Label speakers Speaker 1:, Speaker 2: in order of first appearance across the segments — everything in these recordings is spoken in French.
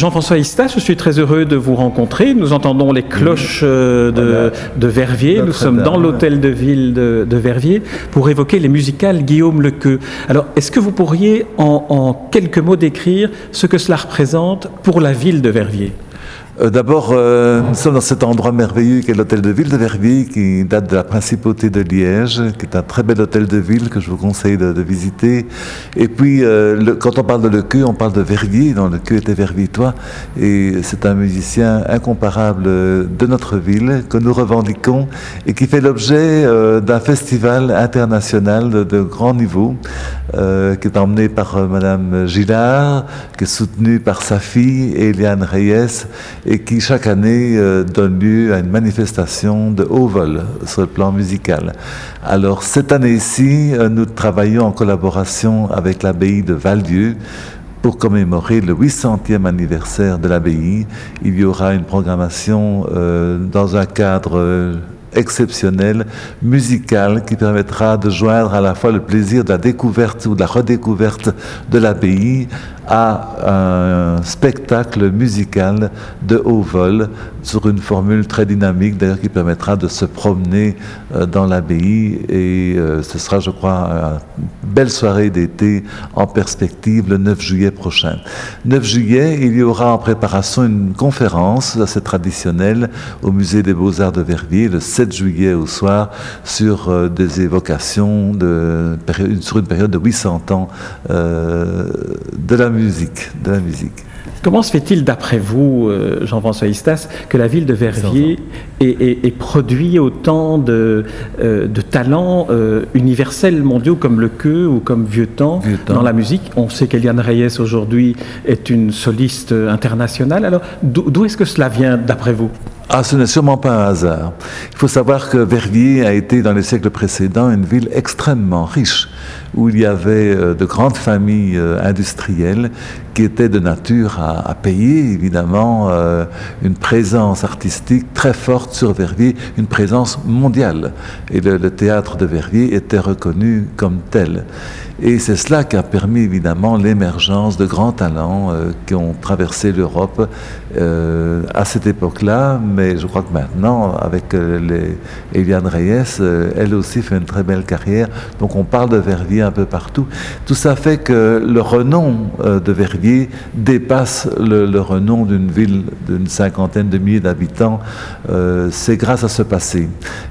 Speaker 1: Jean-François Istas, je suis très heureux de vous rencontrer. Nous entendons les cloches euh, de, de Verviers. Nous sommes dans l'hôtel de ville de, de Verviers pour évoquer les musicales Guillaume Lequeux. Alors, est-ce que vous pourriez en, en quelques mots décrire ce que cela représente pour la ville de Verviers?
Speaker 2: Euh, D'abord, euh, nous sommes dans cet endroit merveilleux qui est l'hôtel de ville de Verviers, qui date de la principauté de Liège, qui est un très bel hôtel de ville que je vous conseille de, visiter. Et puis, euh, le- quand on parle de Lequeux, on parle de Verviers, dont Lequeux était verviétois, et c'est un musicien incomparable de notre ville que nous revendiquons et qui fait l'objet d'un festival international de, grand niveau, qui est emmené par Madame Gillard, qui est soutenu par sa fille Eliane Reyes, et qui chaque année euh, donne lieu à une manifestation de haut vol sur le plan musical. Alors cette année-ci, euh, nous travaillons en collaboration avec l'abbaye de Valdieu pour commémorer le 800e anniversaire de l'abbaye. Il y aura une programmation euh, dans un cadre exceptionnel, musical, qui permettra de joindre à la fois le plaisir de la découverte ou de la redécouverte de l'abbaye à un spectacle musical de haut vol sur une formule très dynamique, d'ailleurs qui permettra de se promener euh, dans l'abbaye et euh, ce sera, je crois, une belle soirée d'été en perspective le 9 juillet prochain. 9 juillet, il y aura en préparation une conférence assez traditionnelle au musée des Beaux-Arts de Verviers le 7 juillet au soir sur euh, des évocations de, sur une période de 800 ans euh, de la musique, de la musique.
Speaker 1: Comment se fait-il, d'après vous, euh, Jean-François Istas, que la ville de Verviers ait, ait- ait produit autant de, euh, de talents euh, universels mondiaux comme le queue ou comme Vieux Temps,
Speaker 2: Vieux Temps.
Speaker 1: dans la musique? On sait qu'Eliane Reyes aujourd'hui est une soliste internationale. Alors, d'où est-ce que cela vient, d'après vous?
Speaker 2: Ah, ce n'est sûrement pas un hasard. Il faut savoir que Verviers a été, dans les siècles précédents, une ville extrêmement riche, où il y avait euh, de grandes familles euh, industrielles qui étaient de nature à, payer, évidemment, euh, une présence artistique très forte sur Verviers, une présence mondiale. Et le, théâtre de Verviers était reconnu comme tel. Et c'est cela qui a permis évidemment l'émergence de grands talents euh, qui ont traversé l'Europe euh, à cette époque-là, mais je crois que maintenant, avec les Eliane Reyes, elle aussi fait une très belle carrière. Donc on parle de Verviers un peu partout. Tout ça fait que le renom de Verviers dépasse le, renom d'une ville d'une cinquantaine de milliers d'habitants. Euh, c'est grâce à ce passé.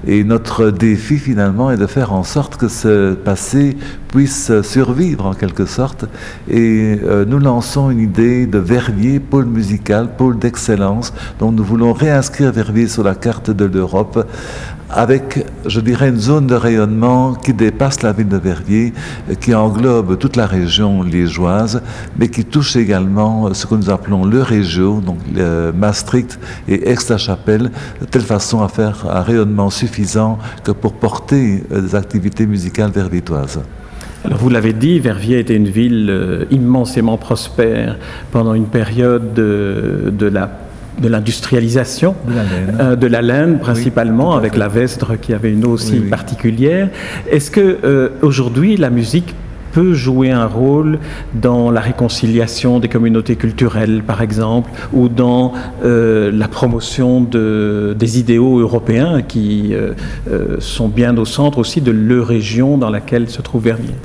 Speaker 2: Et notre défi finalement est de faire en sorte que ce passé puisse survivre en quelque sorte. Et euh, nous lançons une idée de Verviers, pôle musical, pôle d'excellence. Donc nous voulons réinscrire Verviers sur la carte de l'Europe avec, je dirais, une zone de rayonnement qui dépasse la ville de Verviers, qui englobe toute la région liégeoise, mais qui touche également ce que nous appelons le Régio, donc Maastricht et Aix-la-Chapelle, de telle façon à faire un rayonnement suffisant que pour porter euh, des activités musicales verviétoises.
Speaker 1: Alors, vous l'avez dit, Verviers était une ville euh, immensément prospère pendant une période de, de la de l'industrialisation,
Speaker 2: De la laine.
Speaker 1: euh, de la laine principalement, avec la Vestre qui avait une eau aussi
Speaker 2: Oui, oui.
Speaker 1: particulière. Est-ce que euh, aujourd'hui la musique peut jouer un rôle dans la réconciliation des communautés culturelles, par exemple, ou dans euh, la promotion de, des idéaux européens qui euh, euh, sont bien au centre aussi de leur région dans laquelle se trouve Verviers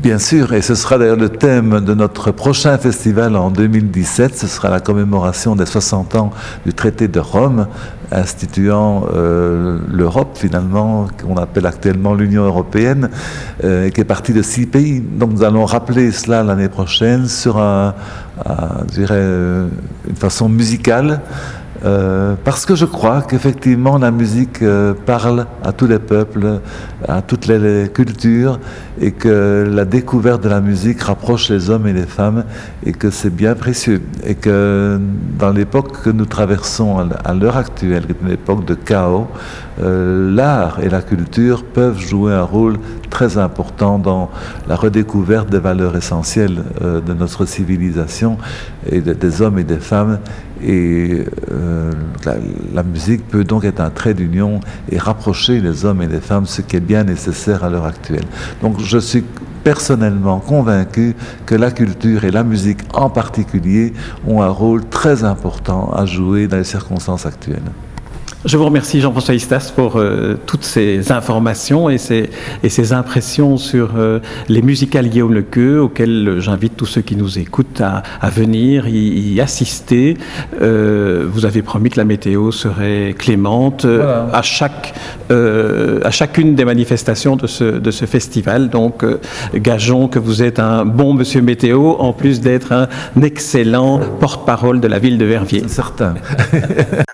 Speaker 2: Bien sûr, et ce sera d'ailleurs le thème de notre prochain festival en 2017. Ce sera la commémoration des 60 ans du traité de Rome, instituant euh, l'Europe finalement, qu'on appelle actuellement l'Union européenne, euh, qui est partie de six pays. Donc nous allons rappeler cela l'année prochaine sur euh, une façon musicale Euh, parce que je crois qu'effectivement la musique euh, parle à tous les peuples, à toutes les, cultures, et que la découverte de la musique rapproche les hommes et les femmes, et que c'est bien précieux. Et que dans l'époque que nous traversons à l'heure actuelle, qui est une époque de chaos, euh, l'art et la culture peuvent jouer un rôle très important dans la redécouverte des valeurs essentielles de notre civilisation, et des hommes et des femmes et euh, la, musique peut donc être un trait d'union et rapprocher les hommes et les femmes, ce qui est bien nécessaire à l'heure actuelle. Donc je suis personnellement convaincu que la culture et la musique en particulier ont un rôle très important à jouer dans les circonstances actuelles.
Speaker 1: Je vous remercie Jean-François Istas pour euh, toutes ces informations et ces, et ces impressions sur euh, les musicales Guillaume Lequeux auxquelles j'invite tous ceux qui nous écoutent à, à venir y, assister. Euh, vous avez promis que la météo serait clémente à, chaque, à chacune des manifestations de ce, de ce festival. Donc gageons que vous êtes un bon monsieur météo en plus d'être un excellent porte-parole de la ville de Verviers.
Speaker 2: Certain.